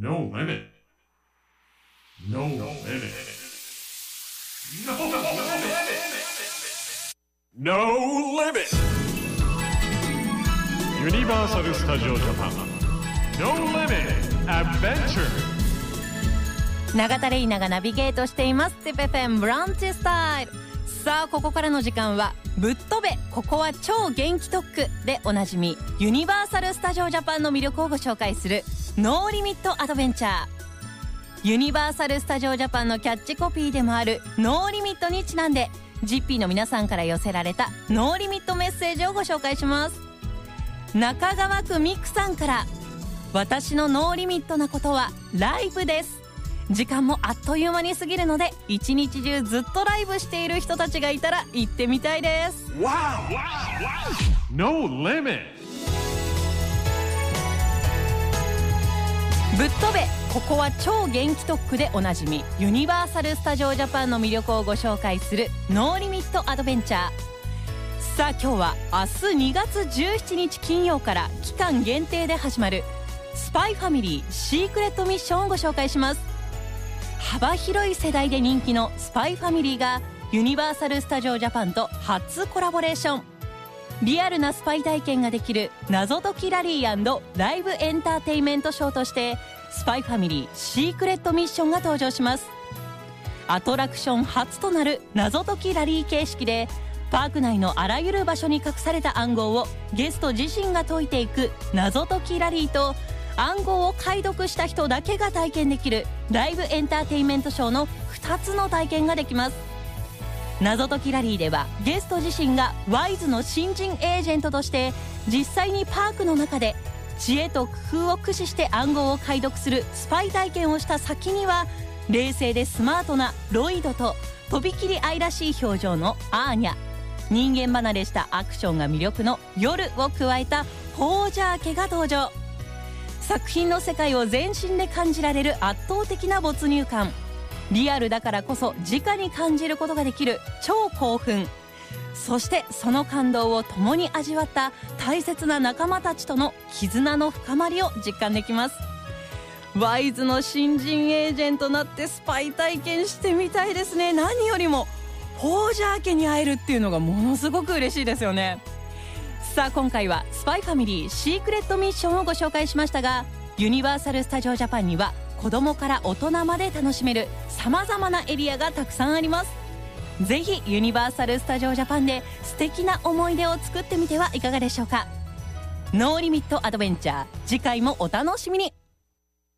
No limit. No limit. No limit. No limit. ユニバーサル・スタジオ・ジャパン No Limit Adventure 永田玲奈がナビゲートしています ZIPFM ブランチスタイルさあここからの時間は「ぶっ飛べ。ここは超元気特区」でおなじみユニバーサル・スタジオ・ジャパンの魅力をご紹介する「 No Limit Adventure」ユニバーサル・スタジオ・ジャパンのキャッチコピーでもある「ノーリミット」にちなんで GP の皆さんから寄せられた No Limit メッセージをご紹介します。中川区ミクさんから私の No Limit なことはライブです。時間もあっという間に過ぎるので一日中ずっとライブしている人たちがいたら行ってみたいです。No limit. ぶっ飛べここは超元気特区でおなじみユニバーサル・スタジオ・ジャパンの魅力をご紹介する No Limit Adventure。さあ今日は明日2月17日金曜から期間限定で始まるスパイファミリー Secret Mission をご紹介します幅広い世代で人気のスパイファミリーがユニバーサル・スタジオ・ジャパンと初コラボレーション。リアルなスパイ体験ができる謎解きラリーライブエンターテインメントショーとしてスパイファミリーシークレットミッションが登場します。アトラクション初となる謎解きラリー形式でパーク内のあらゆる場所に隠された暗号をゲスト自身が解いていく謎解きラリーと暗号を解読した人だけが体験できるライブエンターテインメントショーの2つの体験ができます。謎解きラリーではゲスト自身がワイズの新人エージェントとして実際にパークの中で知恵と工夫を駆使して暗号を解読するスパイ体験をした先には冷静でスマートなロイドととびきり愛らしい表情のアーニャ。人間離れしたアクションが魅力の夜を加えたホージャー家が登場。作品の世界を全身で感じられる圧倒的な没入感。リアルだからこそ直に感じることができる超興奮。そしてその感動を共に味わった大切な仲間たちとの絆の深まりを実感できます。ワイズの新人エージェントとなってスパイ体験してみたいですね。何よりもホージャー家に会えるっていうのがものすごく嬉しいですよね。さあ今回はスパイファミリーシークレットミッションをご紹介しましたがユニバーサル・スタジオ・ジャパンには子供から大人まで楽しめるさまざまなエリアがたくさんあります。ぜひユニバーサル・スタジオ・ジャパンで素敵な思い出を作ってみてはいかがでしょうか。 No Limit Adventure。次回もお楽しみに。